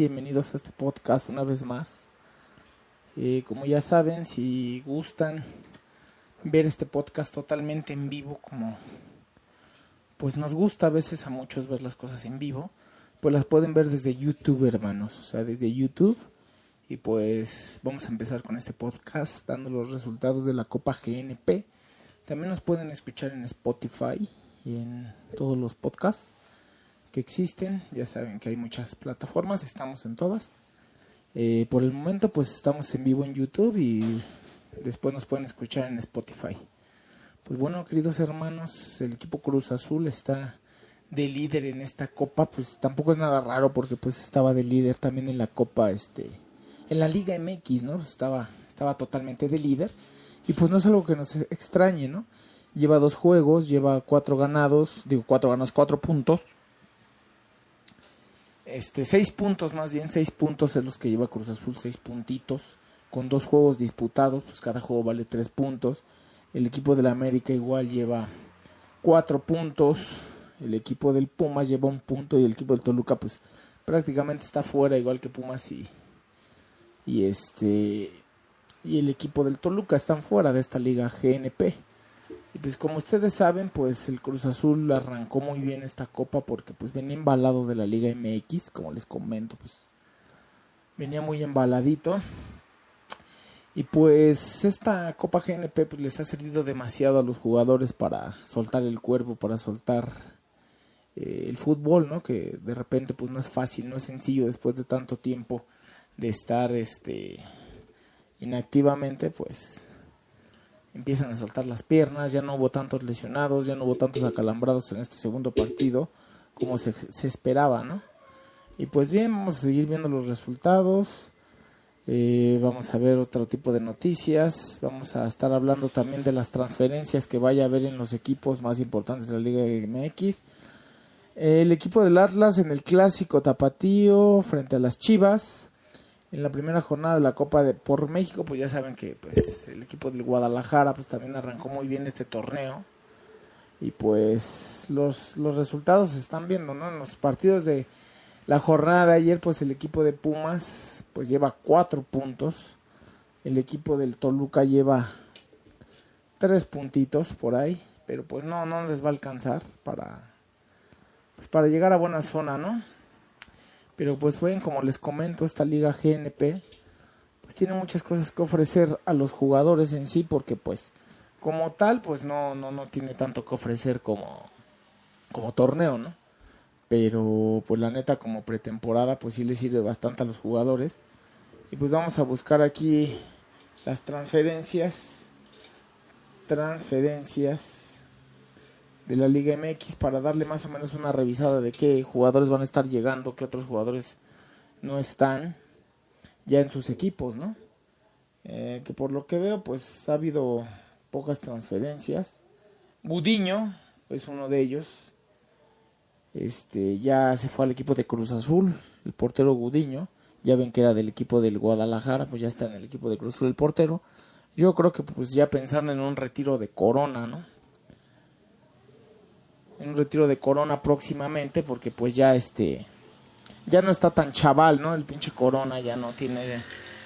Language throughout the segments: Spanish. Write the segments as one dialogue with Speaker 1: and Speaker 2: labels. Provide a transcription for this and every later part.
Speaker 1: Bienvenidos a este podcast una vez más. Eh, como ya saben, si gustan ver este podcast totalmente en vivo, como pues nos gusta a veces a muchos ver las cosas en vivo, pues las pueden ver desde YouTube, hermanos, o sea, desde YouTube. Y pues vamos a empezar con este podcast dando los resultados de la Copa GNP. También nos pueden escuchar en Spotify y en todos los podcasts que existen. Ya saben que hay muchas plataformas, estamos en todas. Eh, por el momento pues estamos en vivo en YouTube y después nos pueden escuchar en Spotify. Pues bueno, queridos hermanos, el equipo Cruz Azul está de líder en esta copa, pues tampoco es nada raro porque pues estaba de líder también en la copa este en la Liga MX, ¿no? Estaba estaba totalmente de líder y pues no es algo que nos extrañe, ¿no? Lleva dos juegos, lleva cuatro ganados, digo cuatro ganados, cuatro puntos este, seis puntos más bien, seis puntos es los que lleva Cruz Azul, seis puntitos, con dos juegos disputados, pues cada juego vale tres puntos. El equipo del América igual lleva cuatro puntos, el equipo del Pumas lleva un punto y el equipo del Toluca pues prácticamente está fuera igual que Pumas y, y este y el equipo del Toluca están fuera de esta liga GNP. Y pues como ustedes saben, pues el Cruz Azul arrancó muy bien esta copa porque pues venía embalado de la Liga MX, como les comento, pues venía muy embaladito. Y pues esta Copa GNP pues les ha servido demasiado a los jugadores para soltar el cuerpo, para soltar eh, el fútbol, ¿no? Que de repente pues no es fácil, no es sencillo después de tanto tiempo de estar este inactivamente, pues empiezan a soltar las piernas, ya no hubo tantos lesionados, ya no hubo tantos acalambrados en este segundo partido como se, esperaba, ¿no? Y pues bien, vamos a seguir viendo los resultados, eh, vamos a ver otro tipo de noticias, vamos a estar hablando también de las transferencias que vaya a haber en los equipos más importantes de la Liga MX. El equipo del Atlas en el clásico tapatío frente a las Chivas en la primera jornada de la Copa de por México, pues ya saben que pues el equipo del Guadalajara pues también arrancó muy bien este torneo. Y pues los, los resultados se están viendo, ¿no? En los partidos de la jornada de ayer, pues el equipo de Pumas pues lleva cuatro puntos. El equipo del Toluca lleva tres puntitos por ahí. Pero pues no, no les va a alcanzar para, pues, para llegar a buena zona, ¿no? Pero pues bueno, como les comento, esta liga GNP pues tiene muchas cosas que ofrecer a los jugadores en sí porque pues como tal pues no no no tiene tanto que ofrecer como como torneo, ¿no? Pero pues la neta como pretemporada pues sí le sirve bastante a los jugadores. Y pues vamos a buscar aquí las transferencias transferencias de la Liga MX para darle más o menos una revisada de qué jugadores van a estar llegando, qué otros jugadores no están ya en sus equipos, ¿no? Eh, que por lo que veo, pues ha habido pocas transferencias. Gudiño es uno de ellos. Este ya se fue al equipo de Cruz Azul, el portero Gudiño. Ya ven que era del equipo del Guadalajara, pues ya está en el equipo de Cruz Azul el portero. Yo creo que pues ya pensando en un retiro de Corona, ¿no? Un retiro de Corona próximamente porque pues ya este ya no está tan chaval, ¿no? El pinche Corona ya no tiene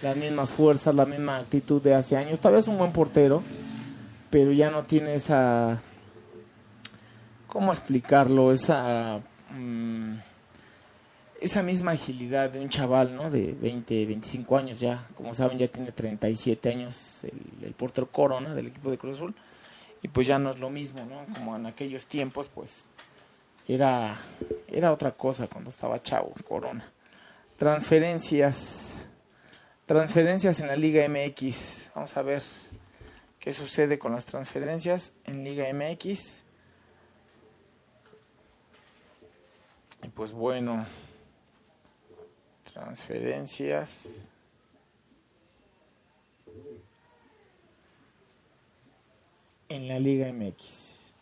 Speaker 1: las mismas fuerzas, la misma actitud de hace años. Todavía es un buen portero, pero ya no tiene esa ¿cómo explicarlo? Esa mm, esa misma agilidad de un chaval, ¿no? De 20, 25 años ya. Como saben, ya tiene 37 años el, el portero Corona del equipo de Cruz Azul y pues ya no es lo mismo, ¿no? Como en aquellos tiempos, pues era, era otra cosa cuando estaba chavo, Corona. Transferencias, transferencias en la Liga MX. Vamos a ver qué sucede con las transferencias en Liga MX. Y pues bueno, transferencias. En la Liga MX.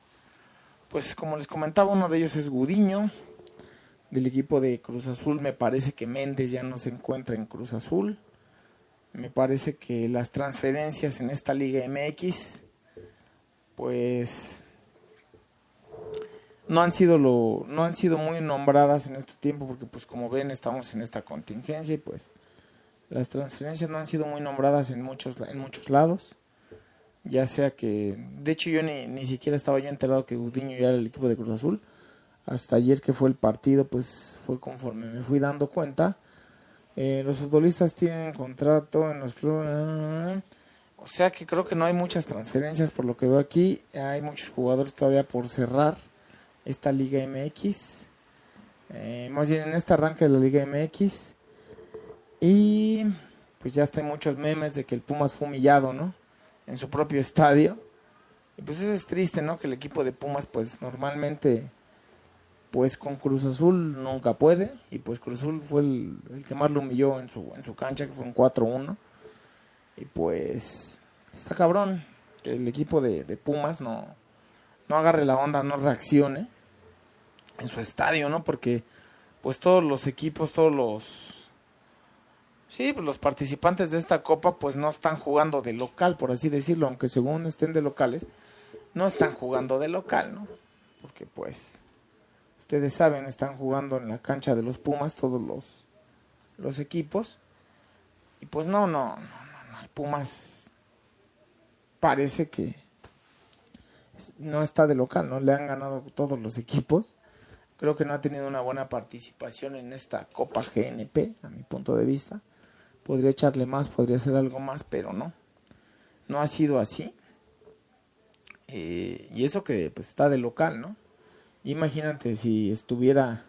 Speaker 1: Pues como les comentaba, uno de ellos es Gudiño, del equipo de Cruz Azul. Me parece que Méndez ya no se encuentra en Cruz Azul. Me parece que las transferencias en esta Liga MX, pues no han sido lo no han sido muy nombradas en este tiempo porque pues como ven estamos en esta contingencia y pues las transferencias no han sido muy nombradas en muchos en muchos lados ya sea que de hecho yo ni, ni siquiera estaba yo enterado que Gudiño ya era el equipo de Cruz Azul hasta ayer que fue el partido pues fue conforme me fui dando cuenta eh, los futbolistas tienen contrato en los clubes o sea que creo que no hay muchas transferencias por lo que veo aquí hay muchos jugadores todavía por cerrar esta Liga MX. Eh, más bien en este arranque de la Liga MX. Y pues ya está muchos memes de que el Pumas fue humillado, ¿no? En su propio estadio. Y pues eso es triste, ¿no? Que el equipo de Pumas pues normalmente pues con Cruz Azul nunca puede. Y pues Cruz Azul fue el, que más lo humilló en su, en su cancha, que fue un 4-1. Y pues está cabrón que el equipo de, de Pumas no, no agarre la onda, no reaccione en su estadio, ¿no? Porque pues todos los equipos, todos los sí, pues los participantes de esta copa pues no están jugando de local, por así decirlo, aunque según estén de locales, no están jugando de local, ¿no? Porque pues ustedes saben, están jugando en la cancha de los Pumas todos los los equipos. Y pues no, no, no, no, no. Pumas parece que no está de local, ¿no? Le han ganado todos los equipos. Creo que no ha tenido una buena participación en esta Copa GNP, a mi punto de vista. Podría echarle más, podría hacer algo más, pero no. No ha sido así. Eh, y eso que pues está de local, ¿no? Imagínate si estuviera,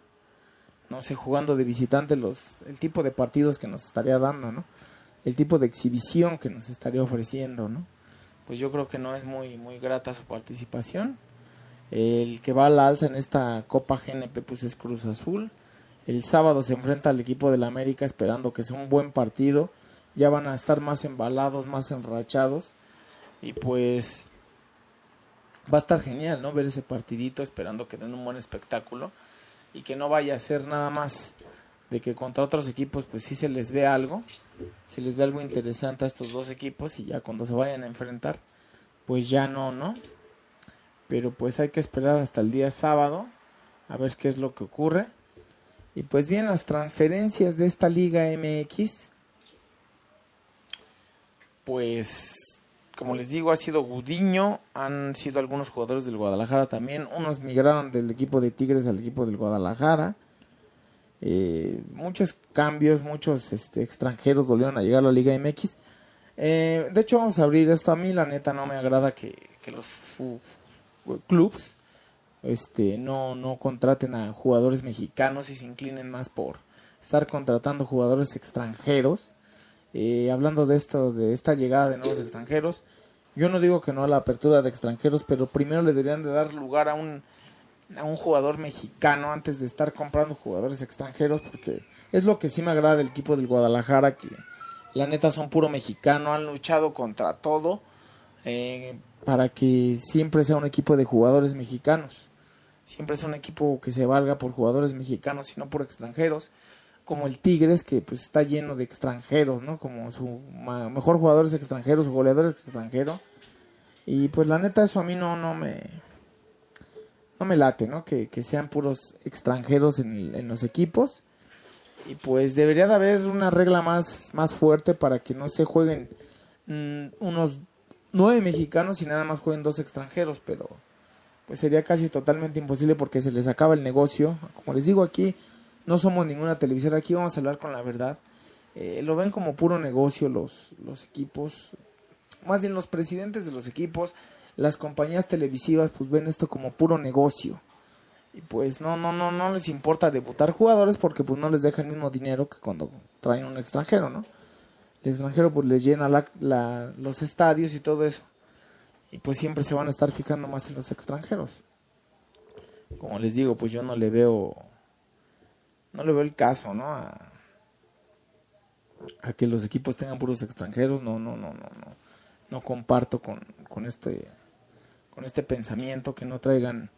Speaker 1: no sé, jugando de visitante los, el tipo de partidos que nos estaría dando, ¿no? El tipo de exhibición que nos estaría ofreciendo, ¿no? pues yo creo que no es muy, muy grata su participación. El que va a la alza en esta Copa GNP pues es Cruz Azul. El sábado se enfrenta al equipo del América esperando que sea un buen partido. Ya van a estar más embalados, más enrachados. Y pues va a estar genial, ¿no? Ver ese partidito esperando que den un buen espectáculo. Y que no vaya a ser nada más de que contra otros equipos pues sí se les ve algo se les ve algo interesante a estos dos equipos y ya cuando se vayan a enfrentar, pues ya no, ¿no? Pero pues hay que esperar hasta el día sábado a ver qué es lo que ocurre. Y pues bien, las transferencias de esta Liga MX, pues como les digo, ha sido Gudiño, han sido algunos jugadores del Guadalajara también, unos migraron del equipo de Tigres al equipo del Guadalajara. Eh, muchos cambios, muchos este, extranjeros volvieron a llegar a la Liga MX. Eh, de hecho, vamos a abrir esto. A mí, la neta, no me agrada que, los clubs este, no, no contraten a jugadores mexicanos y se inclinen más por estar contratando jugadores extranjeros. Eh, hablando de esto, de esta llegada de nuevos extranjeros, yo no digo que no a la apertura de extranjeros, pero primero le deberían de dar lugar a un a un jugador mexicano antes de estar comprando jugadores extranjeros porque es lo que sí me agrada del equipo del Guadalajara que la neta son puro mexicano, han luchado contra todo eh, para que siempre sea un equipo de jugadores mexicanos, siempre sea un equipo que se valga por jugadores mexicanos y no por extranjeros, como el Tigres que pues está lleno de extranjeros, ¿no? Como su mejor jugadores extranjeros, goleadores extranjeros y pues la neta eso a mí no, no me no me late, ¿no? Que, sean puros extranjeros en, los equipos. Y pues debería de haber una regla más, más fuerte para que no se jueguen mm, unos nueve mexicanos y nada más jueguen dos extranjeros, pero pues sería casi totalmente imposible porque se les acaba el negocio. Como les digo aquí, no somos ninguna televisora, aquí vamos a hablar con la verdad. Eh, lo ven como puro negocio los, los equipos, más bien los presidentes de los equipos, las compañías televisivas pues ven esto como puro negocio. Y pues no, no, no, no les importa debutar jugadores porque pues no les deja el mismo dinero que cuando traen un extranjero, ¿no? El extranjero pues les llena la, los estadios y todo eso. Y pues siempre se van a estar fijando más en los extranjeros. Como les digo, pues yo no le veo, no le veo el caso, ¿no? A, a que los equipos tengan puros extranjeros, no, no, no, no, no. No comparto con, con este con este pensamiento, que no traigan,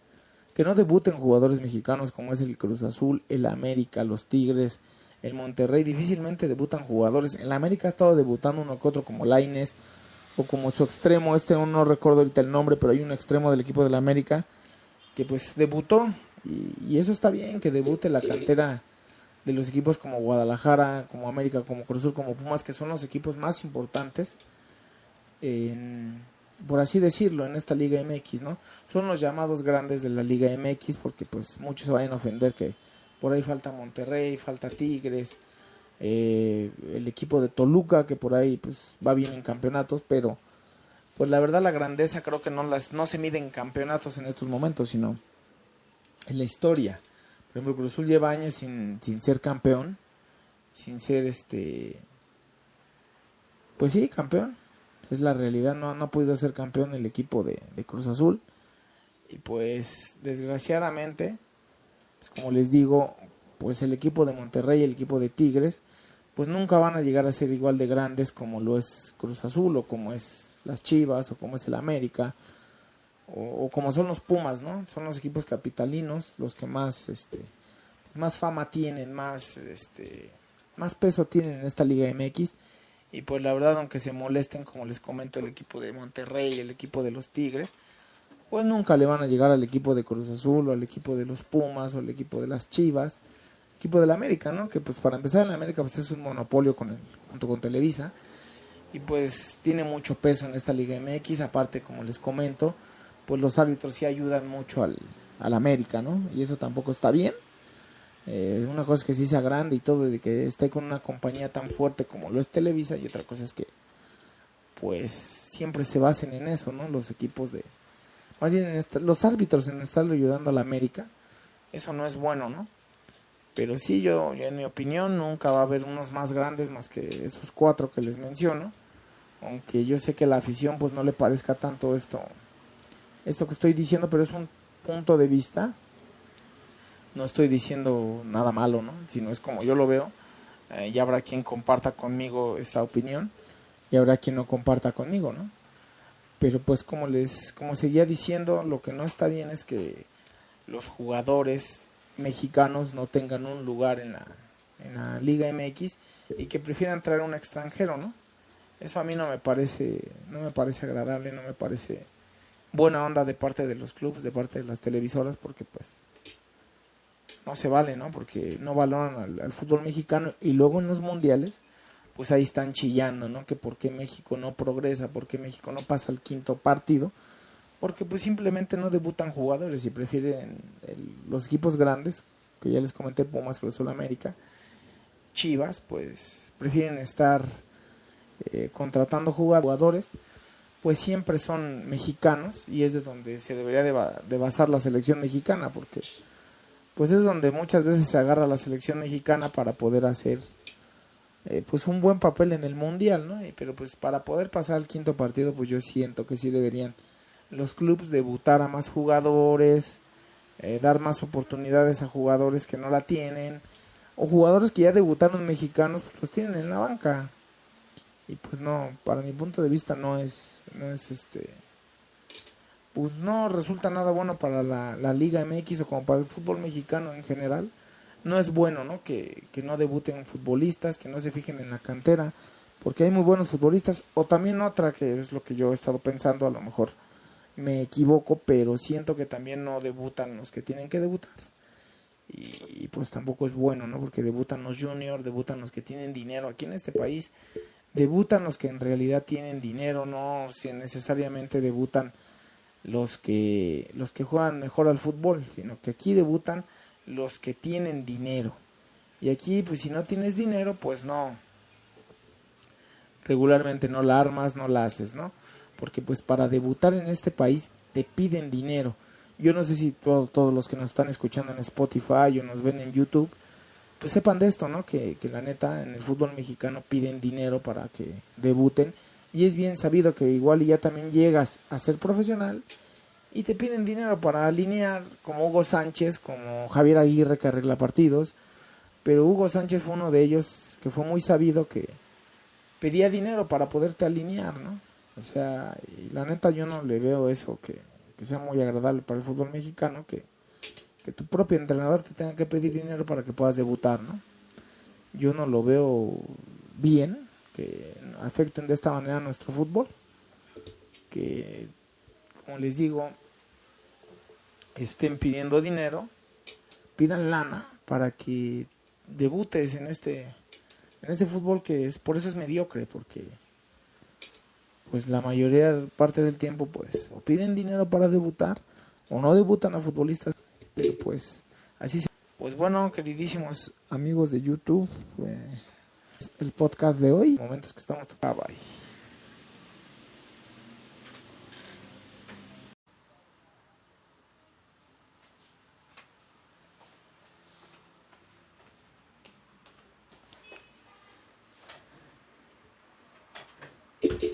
Speaker 1: que no debuten jugadores mexicanos como es el Cruz Azul, el América, los Tigres, el Monterrey, difícilmente debutan jugadores. El América ha estado debutando uno que otro como Laines o como su extremo, este no recuerdo ahorita el nombre, pero hay un extremo del equipo del América que pues debutó y, eso está bien, que debute la cantera de los equipos como Guadalajara, como América, como Cruz como Pumas, que son los equipos más importantes, por así decirlo, en esta Liga MX, ¿no? Son los llamados grandes de la Liga MX, porque pues muchos se vayan a ofender que por ahí falta Monterrey, falta Tigres, eh, el equipo de Toluca, que por ahí pues va bien en campeonatos, pero pues la verdad la grandeza creo que no, las, no se mide en campeonatos en estos momentos, sino en la historia. Por ejemplo, Cruz Azul lleva años sin, sin ser campeón, sin ser este... Pues sí, campeón. Es la realidad, no, no ha podido ser campeón el equipo de, Cruz Azul. Y pues desgraciadamente, pues como les digo, pues el equipo de Monterrey y el equipo de Tigres, pues nunca van a llegar a ser igual de grandes como lo es Cruz Azul o como es las Chivas o como es el América o, como son los Pumas, ¿no? Son los equipos capitalinos los que más, este, más fama tienen, más, este, más peso tienen en esta Liga MX. Y pues la verdad, aunque se molesten, como les comento, el equipo de Monterrey, el equipo de los Tigres, pues nunca le van a llegar al equipo de Cruz Azul o al equipo de los Pumas o al equipo de las Chivas, equipo del América, ¿no? Que pues para empezar en América pues es un monopolio con el, junto con Televisa y pues tiene mucho peso en esta Liga MX, aparte como les comento, pues los árbitros sí ayudan mucho al, al América, ¿no? Y eso tampoco está bien. Eh, una cosa es que sí sea grande y todo, y que esté con una compañía tan fuerte como lo es Televisa, y otra cosa es que, pues, siempre se basen en eso, ¿no? Los equipos de. Más bien, en los árbitros en estar ayudando al América, eso no es bueno, ¿no? Pero sí, yo, yo, en mi opinión, nunca va a haber unos más grandes más que esos cuatro que les menciono. Aunque yo sé que la afición, pues, no le parezca tanto esto esto que estoy diciendo, pero es un punto de vista. No estoy diciendo nada malo, ¿no? Sino es como yo lo veo. Eh, y habrá quien comparta conmigo esta opinión y habrá quien no comparta conmigo, ¿no? Pero pues como les como seguía diciendo, lo que no está bien es que los jugadores mexicanos no tengan un lugar en la, en la Liga MX y que prefieran traer un extranjero, ¿no? Eso a mí no me parece no me parece agradable, no me parece buena onda de parte de los clubes, de parte de las televisoras, porque pues no se vale, ¿no? Porque no valoran al, fútbol mexicano y luego en los mundiales, pues ahí están chillando, ¿no? Que por qué México no progresa, por qué México no pasa al quinto partido, porque pues simplemente no debutan jugadores y prefieren los equipos grandes, que ya les comenté, Pumas, Cruz América, Chivas, pues prefieren estar eh, contratando jugadores pues siempre son mexicanos y es de donde se debería de, basar la selección mexicana porque pues es donde muchas veces se agarra la selección mexicana para poder hacer eh, pues un buen papel en el mundial no pero pues para poder pasar al quinto partido pues yo siento que sí deberían los clubes debutar a más jugadores eh, dar más oportunidades a jugadores que no la tienen o jugadores que ya debutaron mexicanos pues los tienen en la banca. Y pues no para mi punto de vista no es no es este pues no resulta nada bueno para la, la Liga MX o como para el fútbol mexicano en general. No es bueno no que, que no debuten futbolistas que no se fijen en la cantera porque hay muy buenos futbolistas o también otra que es lo que yo he estado pensando a lo mejor me equivoco pero siento que también no debutan los que tienen que debutar. Y, pues tampoco es bueno no porque debutan los juniors debutan los que tienen dinero. Aquí en este país debutan los que en realidad tienen dinero, no si necesariamente debutan los que los que juegan mejor al fútbol, sino que aquí debutan los que tienen dinero. Y aquí pues si no tienes dinero, pues no. Regularmente no la armas, no la haces, ¿no? Porque pues para debutar en este país te piden dinero. Yo no sé si todos los que nos están escuchando en Spotify o nos ven en YouTube pues sepan de esto, ¿no? Que, que la neta en el fútbol mexicano piden dinero para que debuten y es bien sabido que igual ya también llegas a ser profesional y te piden dinero para alinear como Hugo Sánchez, como Javier Aguirre que arregla partidos, pero Hugo Sánchez fue uno de ellos que fue muy sabido que pedía dinero para poderte alinear, ¿no? O sea, y la neta yo no le veo eso que, que sea muy agradable para el fútbol mexicano, que que tu propio entrenador te tenga que pedir dinero para que puedas debutar, ¿no? Yo no lo veo bien que afecten de esta manera nuestro fútbol, que como les digo, estén pidiendo dinero, pidan lana para que debutes en este en este fútbol que es por eso es mediocre porque pues la mayoría parte del tiempo pues o piden dinero para debutar o no debutan a futbolistas pero pues así se pues bueno queridísimos amigos de YouTube eh, el podcast de hoy momentos que estamos ah, bye.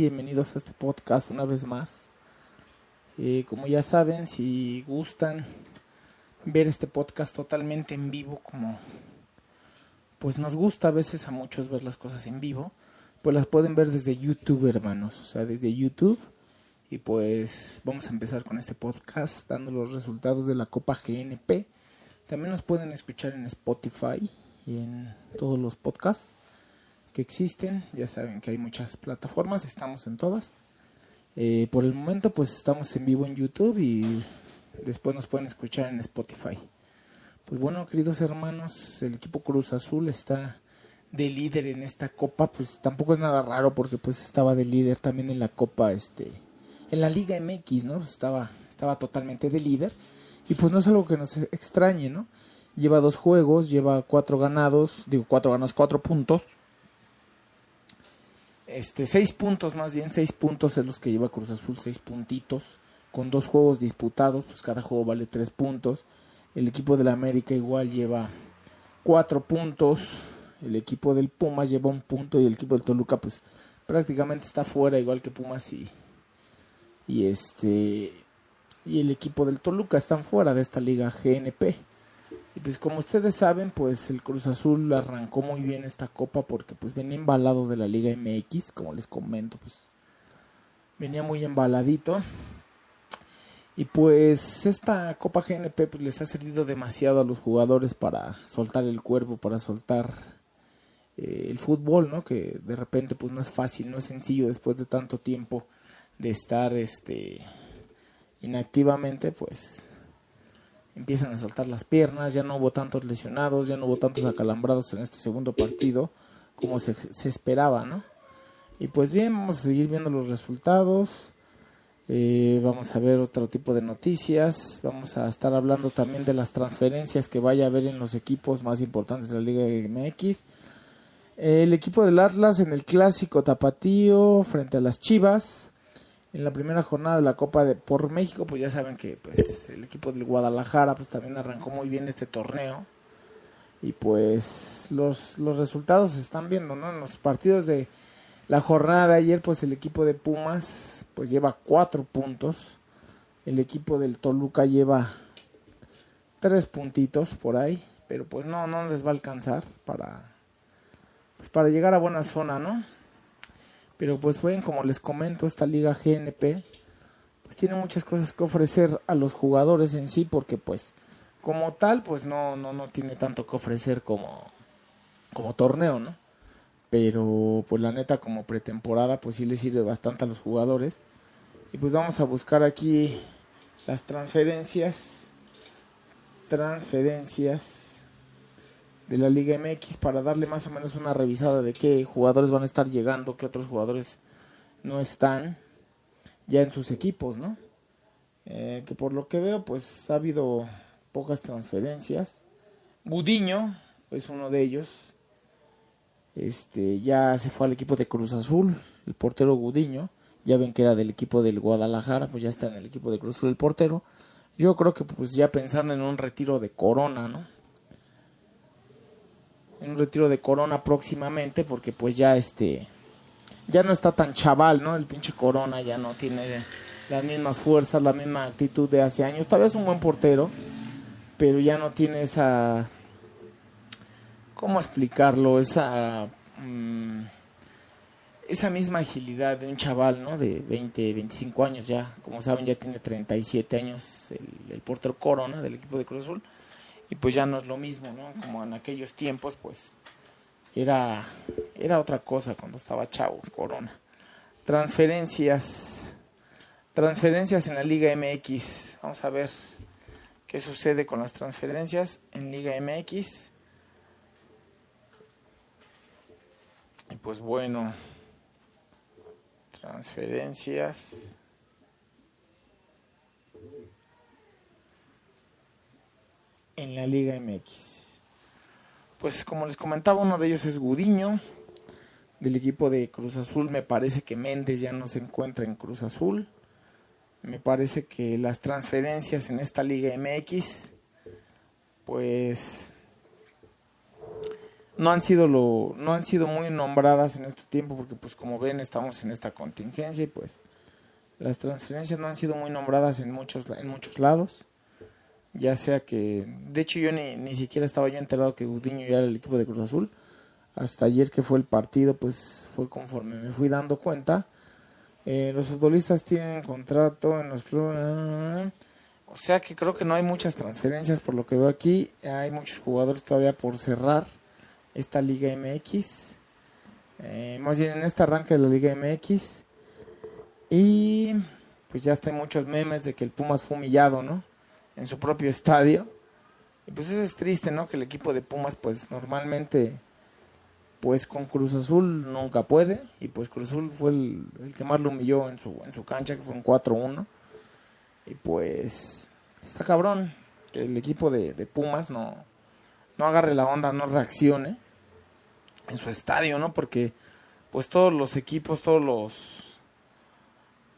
Speaker 1: Bienvenidos a este podcast una vez más. Eh, como ya saben, si gustan ver este podcast totalmente en vivo, como pues nos gusta a veces a muchos ver las cosas en vivo, pues las pueden ver desde YouTube, hermanos, o sea, desde YouTube. Y pues vamos a empezar con este podcast dando los resultados de la Copa GNP. También nos pueden escuchar en Spotify y en todos los podcasts que existen. Ya saben que hay muchas plataformas, estamos en todas. Eh, por el momento pues estamos en vivo en YouTube y después nos pueden escuchar en Spotify. Pues bueno, queridos hermanos, el equipo Cruz Azul está de líder en esta copa, pues tampoco es nada raro porque pues estaba de líder también en la copa este en la Liga MX, ¿no? Estaba estaba totalmente de líder y pues no es algo que nos extrañe, ¿no? Lleva dos juegos, lleva cuatro ganados, digo cuatro ganados, cuatro puntos este, seis puntos más bien, seis puntos es los que lleva Cruz Azul, seis puntitos, con dos juegos disputados, pues cada juego vale tres puntos. El equipo del América igual lleva cuatro puntos, el equipo del Pumas lleva un punto y el equipo del Toluca pues prácticamente está fuera igual que Pumas y, y este y el equipo del Toluca están fuera de esta liga GNP. Y pues como ustedes saben, pues el Cruz Azul arrancó muy bien esta copa porque pues venía embalado de la Liga MX, como les comento, pues venía muy embaladito. Y pues esta Copa GNP pues les ha servido demasiado a los jugadores para soltar el cuerpo, para soltar eh, el fútbol, ¿no? Que de repente pues no es fácil, no es sencillo después de tanto tiempo de estar este inactivamente, pues empiezan a soltar las piernas, ya no hubo tantos lesionados, ya no hubo tantos acalambrados en este segundo partido como se, esperaba, ¿no? Y pues bien, vamos a seguir viendo los resultados, eh, vamos a ver otro tipo de noticias, vamos a estar hablando también de las transferencias que vaya a haber en los equipos más importantes de la Liga MX. El equipo del Atlas en el clásico tapatío frente a las Chivas en la primera jornada de la Copa de por México, pues ya saben que pues el equipo del Guadalajara pues también arrancó muy bien este torneo. Y pues los, los resultados se están viendo, ¿no? En los partidos de la jornada de ayer, pues el equipo de Pumas pues lleva cuatro puntos. El equipo del Toluca lleva tres puntitos por ahí. Pero pues no, no les va a alcanzar para, pues, para llegar a buena zona, ¿no? Pero pues bueno, como les comento, esta liga GNP pues tiene muchas cosas que ofrecer a los jugadores en sí porque pues como tal pues no no no tiene tanto que ofrecer como como torneo, ¿no? Pero pues la neta como pretemporada pues sí le sirve bastante a los jugadores. Y pues vamos a buscar aquí las transferencias transferencias de la Liga MX para darle más o menos una revisada de qué jugadores van a estar llegando, qué otros jugadores no están ya en sus equipos, ¿no? Eh, que por lo que veo, pues ha habido pocas transferencias. Gudiño es uno de ellos. Este ya se fue al equipo de Cruz Azul, el portero Gudiño. Ya ven que era del equipo del Guadalajara, pues ya está en el equipo de Cruz Azul el portero. Yo creo que pues ya pensando en un retiro de Corona, ¿no? Un retiro de Corona próximamente porque pues ya este ya no está tan chaval, ¿no? El pinche Corona ya no tiene las mismas fuerzas, la misma actitud de hace años. Todavía es un buen portero, pero ya no tiene esa ¿cómo explicarlo? Esa mm, esa misma agilidad de un chaval, ¿no? De 20, 25 años ya. Como saben, ya tiene 37 años el, el portero Corona del equipo de Cruz Azul y pues ya no es lo mismo, ¿no? Como en aquellos tiempos, pues era, era otra cosa cuando estaba chavo, Corona. Transferencias, transferencias en la Liga MX, vamos a ver qué sucede con las transferencias en Liga MX. Y pues bueno, transferencias. En la Liga MX. Pues como les comentaba, uno de ellos es Gudiño, del equipo de Cruz Azul. Me parece que Méndez ya no se encuentra en Cruz Azul. Me parece que las transferencias en esta Liga MX, pues no han sido lo no han sido muy nombradas en este tiempo porque pues como ven estamos en esta contingencia y pues las transferencias no han sido muy nombradas en muchos en muchos lados ya sea que de hecho yo ni, ni siquiera estaba yo enterado que Gudiño ya era el equipo de Cruz Azul hasta ayer que fue el partido pues fue conforme me fui dando cuenta eh, los futbolistas tienen contrato en los clubes o sea que creo que no hay muchas transferencias por lo que veo aquí hay muchos jugadores todavía por cerrar esta Liga MX. Eh, más bien en este arranque de la Liga MX. Y pues ya está muchos memes de que el Pumas fue humillado, ¿no? En su propio estadio. Y pues eso es triste, ¿no? Que el equipo de Pumas pues normalmente pues con Cruz Azul nunca puede. Y pues Cruz Azul fue el, que más lo humilló en su, en su cancha, que fue un 4-1. Y pues está cabrón que el equipo de, de Pumas no, no agarre la onda, no reaccione en su estadio, ¿no? Porque pues todos los equipos, todos los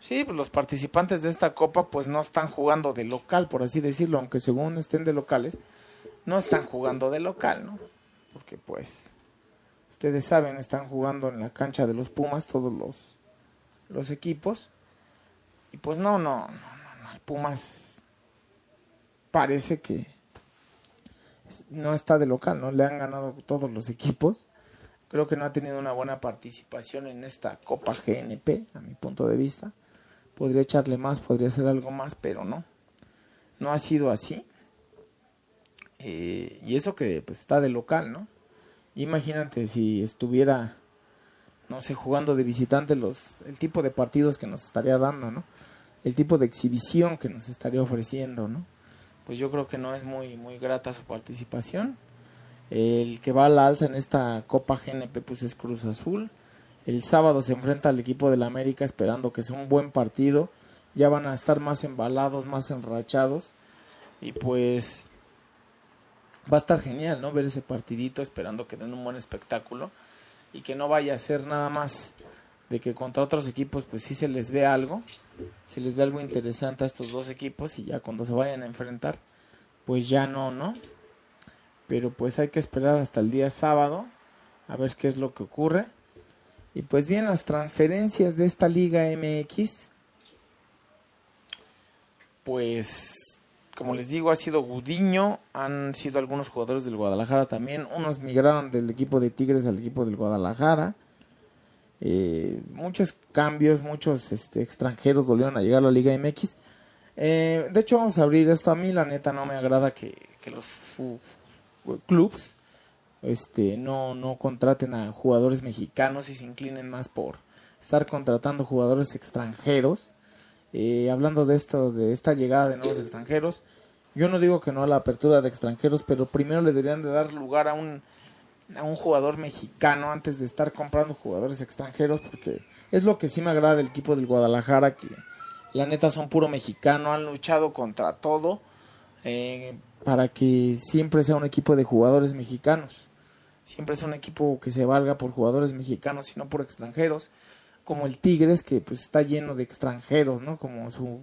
Speaker 1: sí, pues los participantes de esta copa pues no están jugando de local, por así decirlo, aunque según estén de locales, no están jugando de local, ¿no? Porque pues ustedes saben, están jugando en la cancha de los Pumas todos los los equipos. Y pues no, no, no, no, no. Pumas parece que no está de local, ¿no? Le han ganado todos los equipos. Creo que no ha tenido una buena participación en esta Copa GNP, a mi punto de vista. Podría echarle más, podría hacer algo más, pero no. No ha sido así. Eh, y eso que pues, está de local, ¿no? Imagínate si estuviera, no sé, jugando de visitante, los, el tipo de partidos que nos estaría dando, ¿no? El tipo de exhibición que nos estaría ofreciendo, ¿no? pues yo creo que no es muy, muy grata su participación. El que va a la alza en esta Copa GNP pues es Cruz Azul. El sábado se enfrenta al equipo del América esperando que sea un buen partido. Ya van a estar más embalados, más enrachados. Y pues va a estar genial, ¿no? Ver ese partidito esperando que den un buen espectáculo. Y que no vaya a ser nada más de que contra otros equipos pues sí se les ve algo, se les ve algo interesante a estos dos equipos y ya cuando se vayan a enfrentar pues ya no, ¿no? Pero pues hay que esperar hasta el día sábado a ver qué es lo que ocurre. Y pues bien, las transferencias de esta Liga MX, pues como les digo, ha sido Gudiño, han sido algunos jugadores del Guadalajara también, unos migraron del equipo de Tigres al equipo del Guadalajara. Eh, muchos cambios, muchos este, extranjeros volvieron a llegar a la Liga MX. Eh, de hecho, vamos a abrir esto. A mí, la neta, no me agrada que, los clubs este, no, no contraten a jugadores mexicanos y se inclinen más por estar contratando jugadores extranjeros. Eh, hablando de esto, de esta llegada de nuevos extranjeros, yo no digo que no a la apertura de extranjeros, pero primero le deberían de dar lugar a un a un jugador mexicano antes de estar comprando jugadores extranjeros porque es lo que sí me agrada del equipo del Guadalajara que la neta son puro mexicano, han luchado contra todo eh, para que siempre sea un equipo de jugadores mexicanos, siempre sea un equipo que se valga por jugadores mexicanos y no por extranjeros, como el Tigres que pues está lleno de extranjeros, ¿no? Como su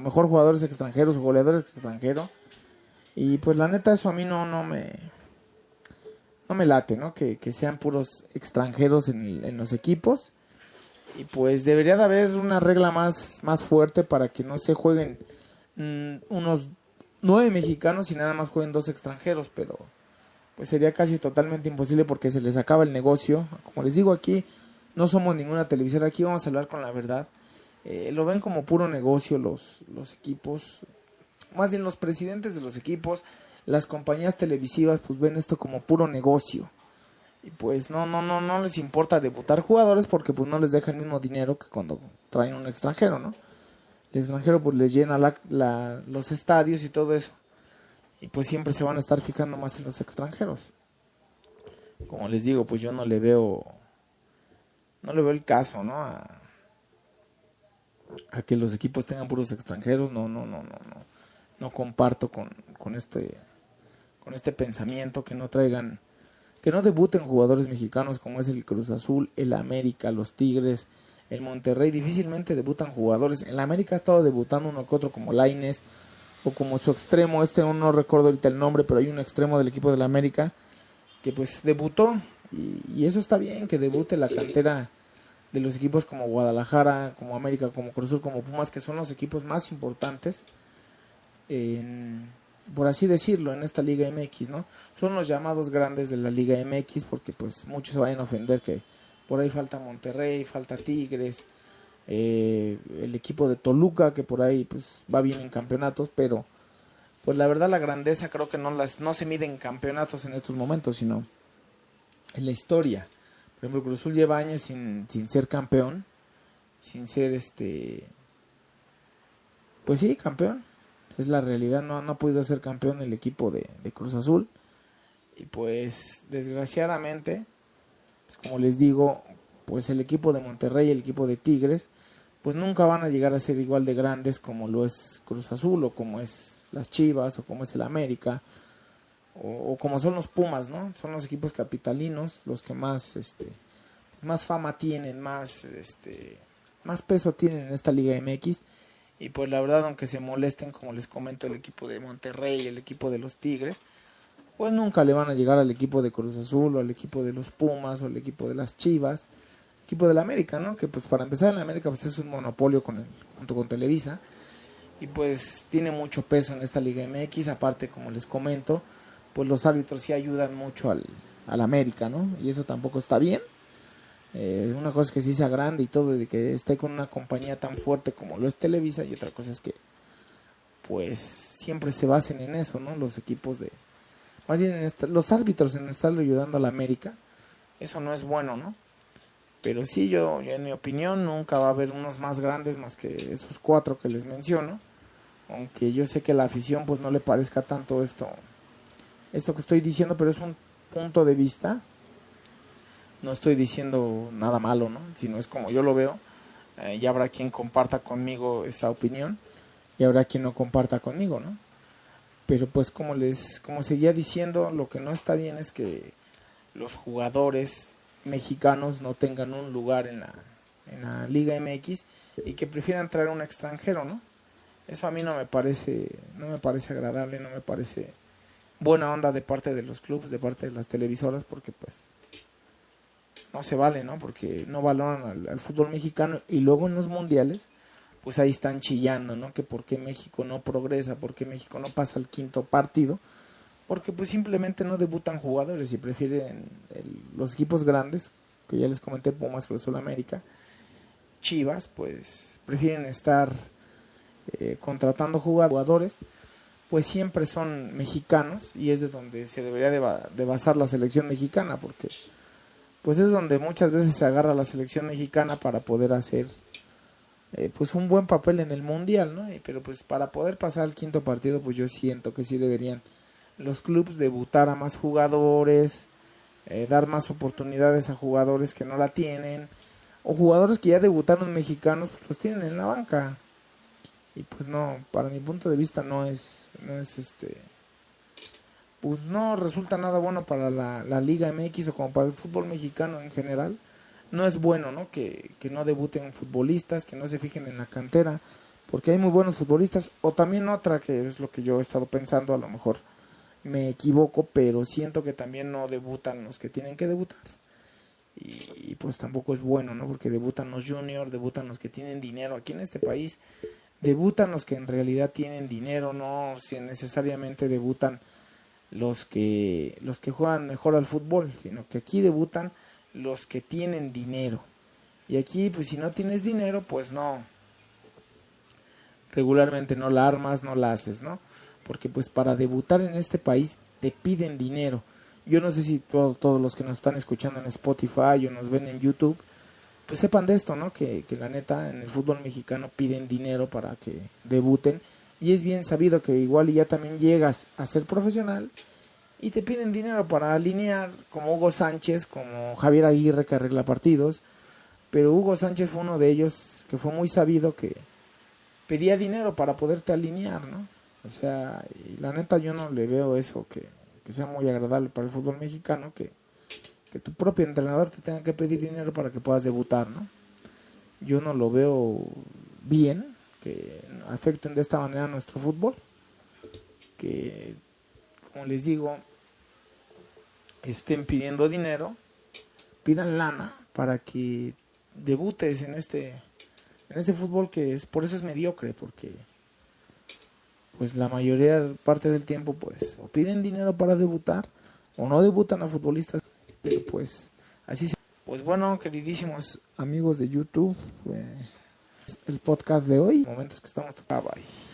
Speaker 1: mejor jugadores extranjeros, goleadores extranjeros y pues la neta eso a mí no, no me no me late, ¿no? Que, sean puros extranjeros en, los equipos. Y pues debería de haber una regla más, más fuerte para que no se jueguen mm, unos nueve mexicanos y nada más jueguen dos extranjeros, pero pues sería casi totalmente imposible porque se les acaba el negocio. Como les digo aquí, no somos ninguna televisora, aquí vamos a hablar con la verdad. Eh, lo ven como puro negocio los, los equipos, más bien los presidentes de los equipos, las compañías televisivas pues ven esto como puro negocio. Y pues no, no, no, no les importa debutar jugadores porque pues no les deja el mismo dinero que cuando traen un extranjero, ¿no? El extranjero pues les llena la, los estadios y todo eso. Y pues siempre se van a estar fijando más en los extranjeros. Como les digo, pues yo no le veo no le veo el caso, ¿no? A, a que los equipos tengan puros extranjeros, no, no, no, no, no. No comparto con, con este con este pensamiento que no traigan que no debuten jugadores mexicanos como es el Cruz Azul, el América, los Tigres, el Monterrey, difícilmente debutan jugadores. En la América ha estado debutando uno que otro como Laines o como su extremo, este no recuerdo ahorita el nombre, pero hay un extremo del equipo de la América que pues debutó y, eso está bien, que debute la cantera de los equipos como Guadalajara, como América, como Cruz Azul, como Pumas, que son los equipos más importantes en por así decirlo, en esta Liga MX, ¿no? Son los llamados grandes de la Liga MX porque pues muchos se vayan a ofender que por ahí falta Monterrey, falta Tigres, eh, el equipo de Toluca que por ahí pues va bien en campeonatos, pero pues la verdad la grandeza creo que no las no se mide en campeonatos en estos momentos, sino en la historia. Por ejemplo, Cruz Azul lleva años sin, sin ser campeón, sin ser este pues sí, campeón es la realidad, no, no ha podido ser campeón el equipo de, Cruz Azul. Y pues desgraciadamente, pues como les digo, pues el equipo de Monterrey el equipo de Tigres, pues nunca van a llegar a ser igual de grandes como lo es Cruz Azul o como es las Chivas o como es el América o, como son los Pumas, ¿no? Son los equipos capitalinos los que más, este, más fama tienen, más, este, más peso tienen en esta Liga MX y pues la verdad, aunque se molesten, como les comento, el equipo de Monterrey, el equipo de los Tigres, pues nunca le van a llegar al equipo de Cruz Azul o al equipo de los Pumas o al equipo de las Chivas, equipo de la América, ¿no? Que pues para empezar en América pues es un monopolio con el, junto con Televisa y pues tiene mucho peso en esta Liga MX, aparte como les comento, pues los árbitros sí ayudan mucho al, al América, ¿no? Y eso tampoco está bien. Eh, una cosa es que sí sea grande y todo, y que esté con una compañía tan fuerte como lo es Televisa, y otra cosa es que, pues, siempre se basen en eso, ¿no? Los equipos de. Más bien, los árbitros en estar ayudando a la América, eso no es bueno, ¿no? Pero sí, yo, en mi opinión, nunca va a haber unos más grandes más que esos cuatro que les menciono. Aunque yo sé que la afición, pues, no le parezca tanto esto, esto que estoy diciendo, pero es un punto de vista no estoy diciendo nada malo, ¿no? Sino es como yo lo veo. Eh, ya habrá quien comparta conmigo esta opinión y habrá quien no comparta conmigo, ¿no? Pero pues como les como seguía diciendo, lo que no está bien es que los jugadores mexicanos no tengan un lugar en la, en la Liga MX y que prefieran traer un extranjero, ¿no? Eso a mí no me parece no me parece agradable, no me parece buena onda de parte de los clubes, de parte de las televisoras porque pues no se vale, ¿no? Porque no valoran al, fútbol mexicano y luego en los mundiales, pues ahí están chillando, ¿no? Que por qué México no progresa, por qué México no pasa al quinto partido, porque pues simplemente no debutan jugadores y prefieren los equipos grandes, que ya les comenté, Pumas, Cruz América, Chivas, pues prefieren estar eh, contratando jugadores, pues siempre son mexicanos y es de donde se debería de basar la selección mexicana, porque pues es donde muchas veces se agarra la selección mexicana para poder hacer eh, pues un buen papel en el mundial, ¿no? Pero pues para poder pasar al quinto partido, pues yo siento que sí deberían los clubes debutar a más jugadores, eh, dar más oportunidades a jugadores que no la tienen, o jugadores que ya debutaron mexicanos, pues los tienen en la banca. Y pues no, para mi punto de vista no es, no es este pues no resulta nada bueno para la, Liga MX o como para el fútbol mexicano en general. No es bueno, ¿no? Que, que no debuten futbolistas, que no se fijen en la cantera, porque hay muy buenos futbolistas. O también otra, que es lo que yo he estado pensando, a lo mejor me equivoco, pero siento que también no debutan los que tienen que debutar. Y, pues tampoco es bueno, ¿no? Porque debutan los juniors, debutan los que tienen dinero. Aquí en este país debutan los que en realidad tienen dinero, no si necesariamente debutan los que, los que juegan mejor al fútbol, sino que aquí debutan los que tienen dinero. Y aquí, pues si no tienes dinero, pues no. Regularmente no la armas, no la haces, ¿no? Porque pues para debutar en este país te piden dinero. Yo no sé si todos los que nos están escuchando en Spotify o nos ven en YouTube, pues sepan de esto, ¿no? Que, que la neta en el fútbol mexicano piden dinero para que debuten y es bien sabido que igual ya también llegas a ser profesional y te piden dinero para alinear, como Hugo Sánchez, como Javier Aguirre que arregla partidos, pero Hugo Sánchez fue uno de ellos que fue muy sabido que pedía dinero para poderte alinear, ¿no? O sea, y la neta yo no le veo eso que, que sea muy agradable para el fútbol mexicano, que, que tu propio entrenador te tenga que pedir dinero para que puedas debutar, ¿no? Yo no lo veo bien que afecten de esta manera nuestro fútbol, que, como les digo, estén pidiendo dinero, pidan lana para que debutes en este en este fútbol que es por eso es mediocre porque pues la mayoría parte del tiempo pues o piden dinero para debutar o no debutan a futbolistas pero pues así se pues bueno queridísimos amigos de YouTube el podcast de hoy momentos que estamos ah, bye